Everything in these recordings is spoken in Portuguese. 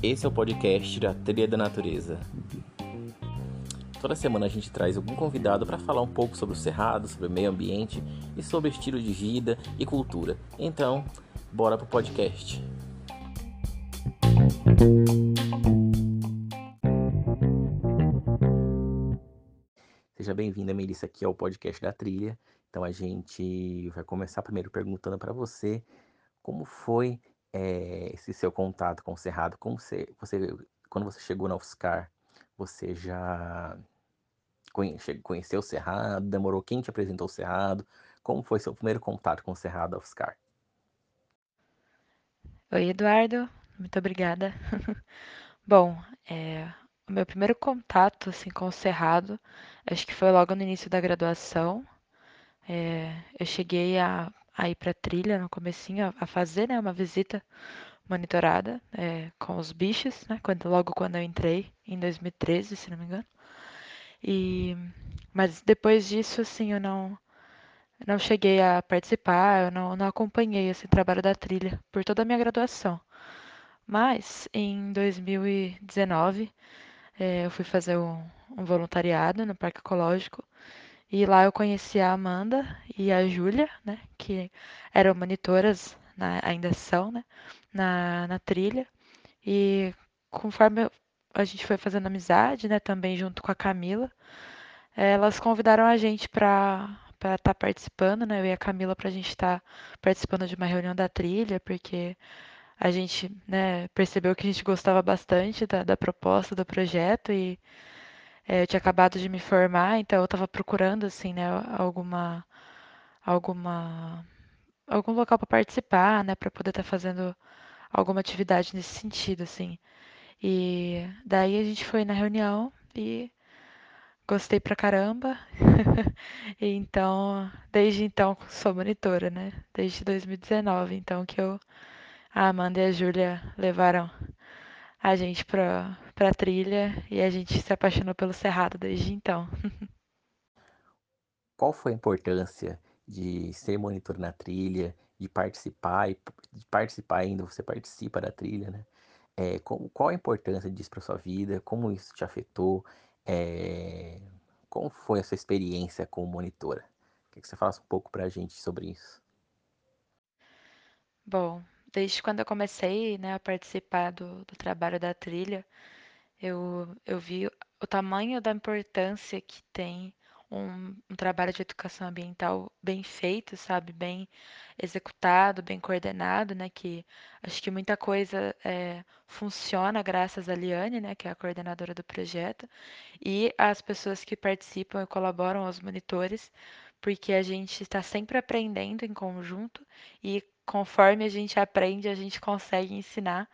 Esse é o podcast da Trilha da Natureza. Toda semana a gente traz algum convidado para falar um pouco sobre o cerrado, sobre o meio ambiente e sobre estilo de vida e cultura. Então, bora pro podcast. Seja bem-vinda, Melissa, aqui ao podcast da Trilha. Então a gente vai começar primeiro perguntando para você como foi é, esse seu contato com o Cerrado, como você, você, quando você chegou na UFSCar, você já conhe, conheceu o Cerrado, demorou, quem te apresentou o Cerrado, como foi seu primeiro contato com o Cerrado da UFSCar? Oi, Eduardo, muito obrigada. Bom, é, o meu primeiro contato assim, com o Cerrado, acho que foi logo no início da graduação. É, eu cheguei a, a ir para trilha no comecinho, a, fazer né, uma visita monitorada é, com os bichos, né, quando, logo quando eu entrei, em 2013, se não me engano. E, mas depois disso, assim, eu não, não cheguei a participar, eu não, não acompanhei esse trabalho da trilha por toda a minha graduação. Mas em 2019, é, eu fui fazer um, um voluntariado no Parque Ecológico e lá eu conheci a Amanda e a Júlia, né, que eram monitoras, na, ainda são, né, na, na trilha. E conforme a gente foi fazendo amizade, né, também junto com a Camila, elas convidaram a gente para para estar tá participando, né, eu e a Camila para a gente estar tá participando de uma reunião da trilha, porque a gente, né, percebeu que a gente gostava bastante da, da proposta do projeto e eu tinha acabado de me formar, então eu estava procurando assim, né, alguma alguma algum local para participar, né, para poder estar tá fazendo alguma atividade nesse sentido, assim. E daí a gente foi na reunião e gostei pra caramba. e então, desde então sou monitora, né? Desde 2019, então que eu a Amanda e a Júlia levaram a gente pra, pra trilha e a gente se apaixonou pelo Cerrado desde então. Qual foi a importância de ser monitor na trilha, de participar, e de participar ainda, você participa da trilha, né? É, como, qual a importância disso para sua vida? Como isso te afetou? É, como foi a sua experiência como monitora? Queria que você falasse um pouco para a gente sobre isso. Bom, desde quando eu comecei, né, a participar do, do trabalho da trilha, eu, eu vi o tamanho da importância que tem um, um, trabalho de educação ambiental bem feito, sabe? Bem executado, bem coordenado, né? Que acho que muita coisa é, funciona graças a Liane, né? Que é a coordenadora do projeto, e as pessoas que participam e colaboram, os monitores, porque a gente está sempre aprendendo em conjunto e conforme a gente aprende, a gente consegue ensinar.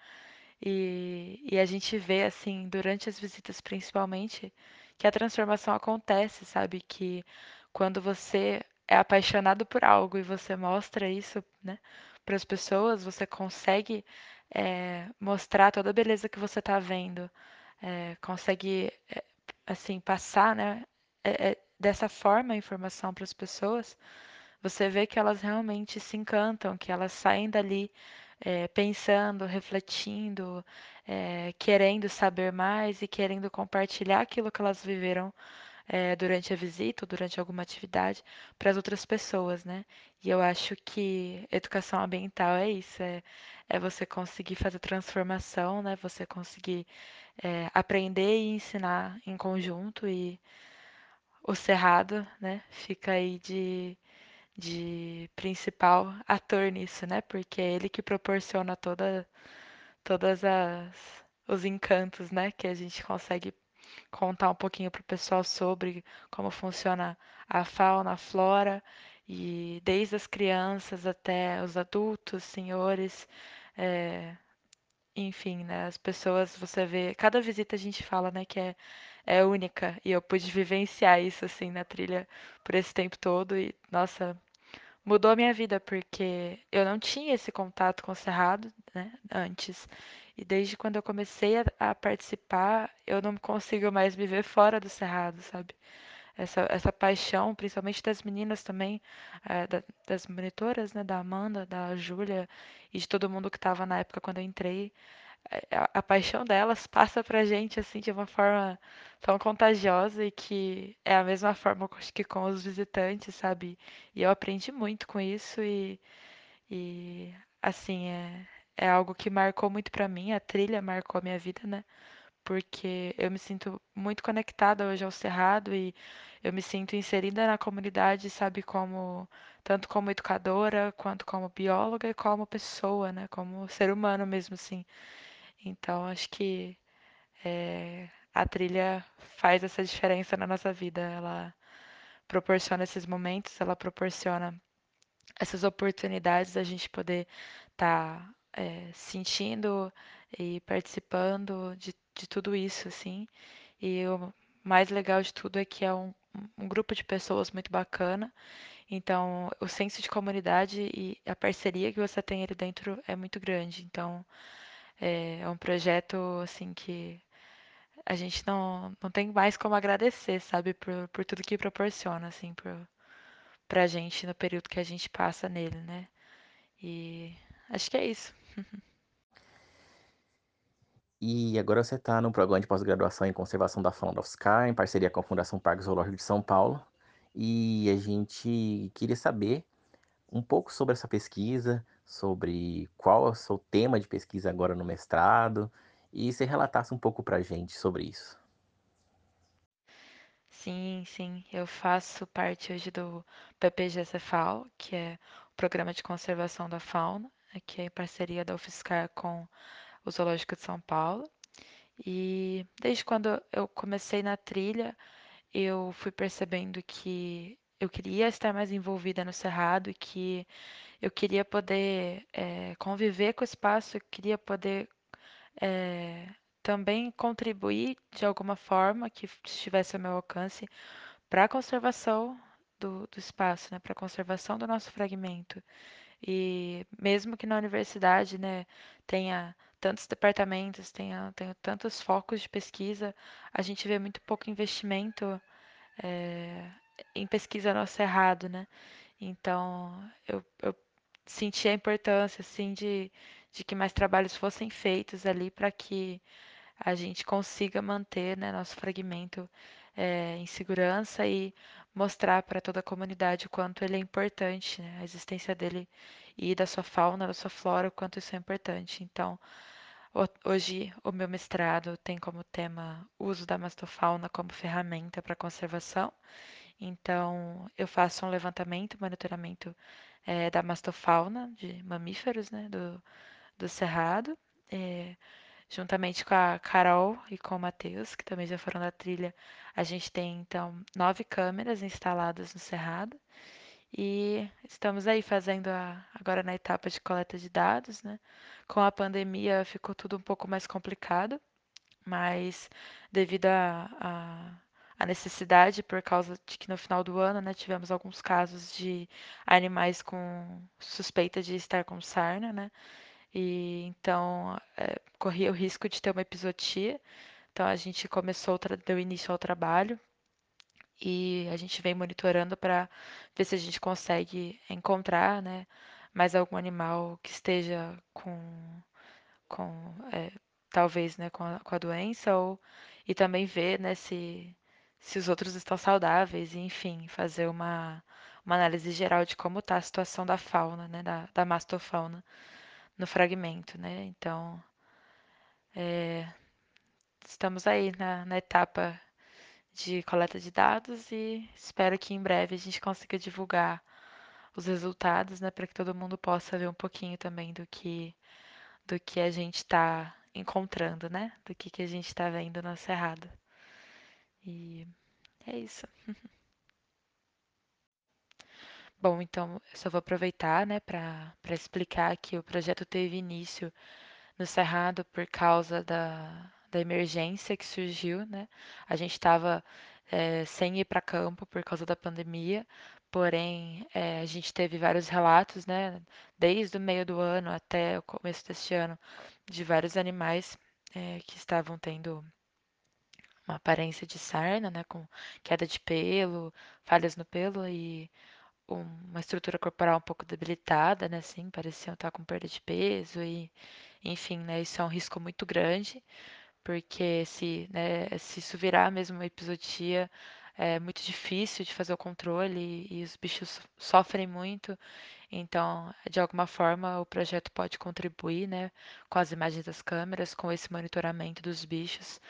E, e a gente vê, assim, durante as visitas principalmente, que a transformação acontece, sabe? Que quando você é apaixonado por algo e você mostra isso, né, para as pessoas, você consegue é, mostrar toda a beleza que você está vendo, é, consegue, é, assim, passar, né, dessa forma a informação para as pessoas você vê que elas realmente se encantam, que elas saem dali é, pensando, refletindo, é, querendo saber mais e querendo compartilhar aquilo que elas viveram é, durante a visita ou durante alguma atividade para as outras pessoas, né? E eu acho que educação ambiental é isso, é, é você conseguir fazer transformação, né? Você conseguir aprender e ensinar em conjunto e o cerrado, né? Fica aí de de principal ator nisso, né? Porque é ele que proporciona toda, todas as os encantos, né? Que a gente consegue contar um pouquinho para o pessoal sobre como funciona a fauna, a flora e desde as crianças até os adultos, senhores, é, enfim, né? As pessoas, você vê, cada visita a gente fala, né, que é, é única e eu pude vivenciar isso assim na trilha por esse tempo todo e nossa, mudou a minha vida porque eu não tinha esse contato com o cerrado, né, antes. E desde quando eu comecei a, a participar, eu não consigo mais me ver fora do cerrado, sabe? essa, essa paixão, principalmente das meninas também, eh, da- das monitoras, né, da Amanda, da Júlia e de todo mundo que estava na época quando eu entrei. Eh, A, a paixão delas passa pra gente assim de uma forma tão contagiosa e que é a mesma forma que com os visitantes, sabe? E eu aprendi muito com isso e, e assim, é, é algo que marcou muito pra mim, a trilha marcou a minha vida, né? porque eu me sinto muito conectada hoje ao Cerrado e eu me sinto inserida na comunidade, sabe, como tanto como educadora, quanto como bióloga e como pessoa, né, como ser humano mesmo, assim. Então, acho que eh, a trilha faz essa diferença na nossa vida. Ela proporciona esses momentos, ela proporciona essas oportunidades da gente poder estar sentindo e participando de, de tudo isso, assim. E o mais legal de tudo é que é um, um grupo de pessoas muito bacana. Então, o senso de comunidade e a parceria que você tem ali dentro é muito grande. Então, é, é um projeto assim que a gente não, não tem mais como agradecer, sabe, por, por tudo que proporciona, assim, pro, pra gente no período que a gente passa nele, né? E acho que é isso. E agora você está no programa de pós-graduação em conservação da fauna da UFSCar, em parceria com a Fundação Parque Zoológico de São Paulo. E a gente queria saber um pouco sobre essa pesquisa, sobre qual é o seu tema de pesquisa agora no mestrado, e você relatasse um pouco para a gente sobre isso. Sim, sim, eu faço parte hoje do PPG-Cefal, que é o Programa de Conservação da Fauna, que é em parceria da UFSCar com o Zoológico de São Paulo. E desde quando eu comecei na trilha, eu fui percebendo que eu queria estar mais envolvida no Cerrado e que eu queria poder eh, conviver com o espaço, eu queria poder eh, também contribuir de alguma forma que estivesse ao meu alcance para a conservação do, do espaço, né, para a conservação do nosso fragmento. E mesmo que na universidade, né, tenha tantos departamentos, tenha, tenha tantos focos de pesquisa, a gente vê muito pouco investimento eh, em pesquisa no Cerrado, né? Então, eu, eu senti a importância, assim, de, de que mais trabalhos fossem feitos ali para que a gente consiga manter, né, nosso fragmento eh, em segurança e mostrar para toda a comunidade o quanto ele é importante, né, a existência dele e da sua fauna, da sua flora, o quanto isso é importante. Então, ho- hoje o meu mestrado tem como tema o uso da mastofauna como ferramenta para conservação. Então, eu faço um levantamento, monitoramento eh, da mastofauna de mamíferos, né, do, do cerrado. eh, Juntamente com a Carol e com o Matheus, que também já foram da trilha, a gente tem então nove câmeras instaladas no Cerrado e estamos aí fazendo a- agora na etapa de coleta de dados, né? Com a pandemia ficou tudo um pouco mais complicado, mas devido à à- à necessidade, por causa de que no final do ano, né, tivemos alguns casos de animais com suspeita de estar com sarna, né? E então eh, corria o risco de ter uma epizotia. Então a gente começou, deu início ao trabalho e a gente vem monitorando para ver se a gente consegue encontrar, né, mais algum animal que esteja com, com eh, talvez, né, com a, com a doença ou e também ver, né, se se os outros estão saudáveis e enfim, fazer uma uma análise geral de como está a situação da fauna, né, da, da mastofauna no fragmento, né? Então, estamos aí na, na etapa de coleta de dados e espero que em breve a gente consiga divulgar os resultados, né, para que todo mundo possa ver um pouquinho também do que do que a gente está encontrando, né? Do que que a gente está vendo na Cerrado. E é isso. Bom, então eu só vou aproveitar, né, para explicar que o projeto teve início no Cerrado por causa da, da emergência que surgiu, né? A gente estava sem ir para campo por causa da pandemia, porém eh, a gente teve vários relatos, né? Desde o meio do ano até o começo deste ano, de vários animais eh, que estavam tendo uma aparência de sarna, né, com queda de pelo, falhas no pelo e uma estrutura corporal um pouco debilitada, né, assim, pareciam estar com perda de peso e, enfim, né, isso é um risco muito grande, porque se, né, se isso virar mesmo uma episodia, é muito difícil de fazer o controle e, e os bichos sofrem muito, então, de alguma forma, o projeto pode contribuir, né, com as imagens das câmeras, com esse monitoramento dos bichos.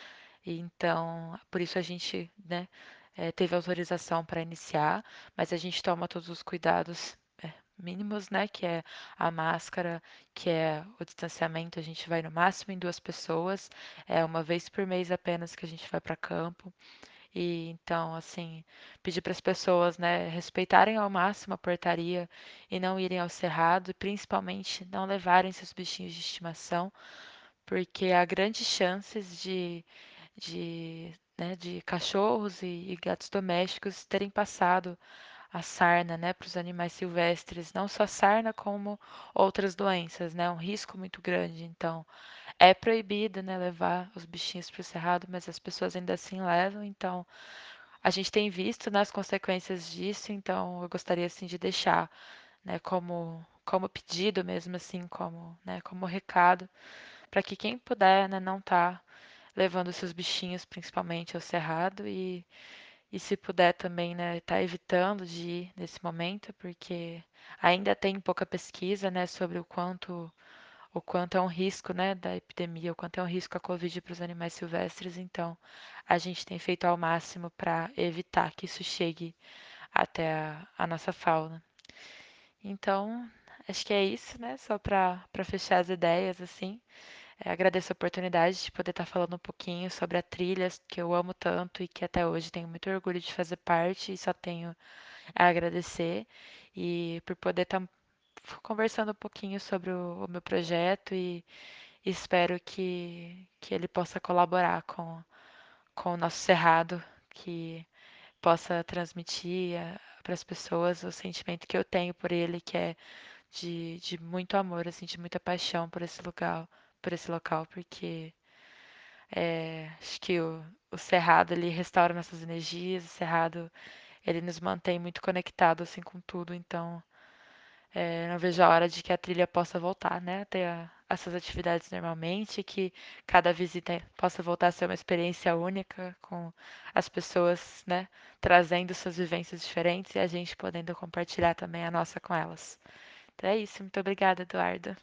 Então, por isso a gente, né, eh, teve autorização para iniciar, mas a gente toma todos os cuidados, eh, mínimos, né, que é a máscara, que é o distanciamento, a gente vai no máximo em duas pessoas, é uma vez por mês apenas que a gente vai para campo. E então, assim, pedir para as pessoas, né, respeitarem ao máximo a portaria e não irem ao cerrado, e principalmente não levarem seus bichinhos de estimação, porque há grandes chances de, de, né, de cachorros e, e gatos domésticos terem passado a sarna, né, para os animais silvestres, não só sarna como outras doenças, né, um risco muito grande. Então, é proibido, né, levar os bichinhos para o cerrado, mas as pessoas ainda assim levam, então a gente tem visto, né, as consequências disso, então eu gostaria assim de deixar, né, como como pedido mesmo assim, como, né, como recado, para que quem puder, né, não tá levando seus bichinhos principalmente ao cerrado e e se puder também, né, tá evitando de ir nesse momento, porque ainda tem pouca pesquisa, né, sobre o quanto o quanto é um risco, né, da epidemia, o quanto é um risco a Covid para os animais silvestres. Então, a gente tem feito ao máximo para evitar que isso chegue até a, a nossa fauna. Então, acho que é isso, né? Só para fechar as ideias, assim. É, agradeço a oportunidade de poder estar falando um pouquinho sobre a trilha que eu amo tanto e que até hoje tenho muito orgulho de fazer parte e só tenho a agradecer. E por poder estar conversando um pouquinho sobre o, o meu projeto e espero que, que ele possa colaborar com, com o nosso cerrado, que possa transmitir para as pessoas o sentimento que eu tenho por ele, que é de, de muito amor, assim, de muita paixão por esse lugar, por esse local, porque é, acho que o, o cerrado ele restaura nossas energias, o cerrado ele nos mantém muito conectados assim com tudo, então é, não vejo a hora de que a trilha possa voltar, né? Ter a, essas atividades normalmente, que cada visita possa voltar a ser uma experiência única, com as pessoas, né, trazendo suas vivências diferentes e a gente podendo compartilhar também a nossa com elas. Então é isso. Muito obrigada, Eduardo.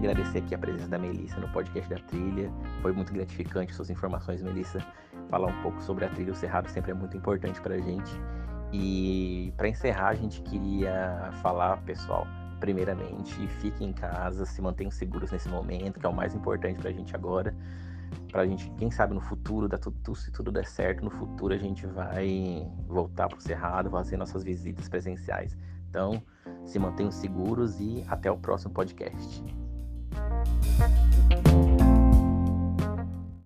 Agradecer aqui a presença da Melissa no podcast da Trilha. Foi muito gratificante suas informações, Melissa. Falar um pouco sobre a trilha o Cerrado sempre é muito importante para a gente. E para encerrar, a gente queria falar, pessoal, primeiramente, fiquem em casa, se mantenham seguros nesse momento, que é o mais importante para a gente agora. Para a gente, quem sabe no futuro, dá tudo, se tudo der certo, no futuro a gente vai voltar para o Cerrado, fazer nossas visitas presenciais. Então, se mantenham seguros e até o próximo podcast. Thank you.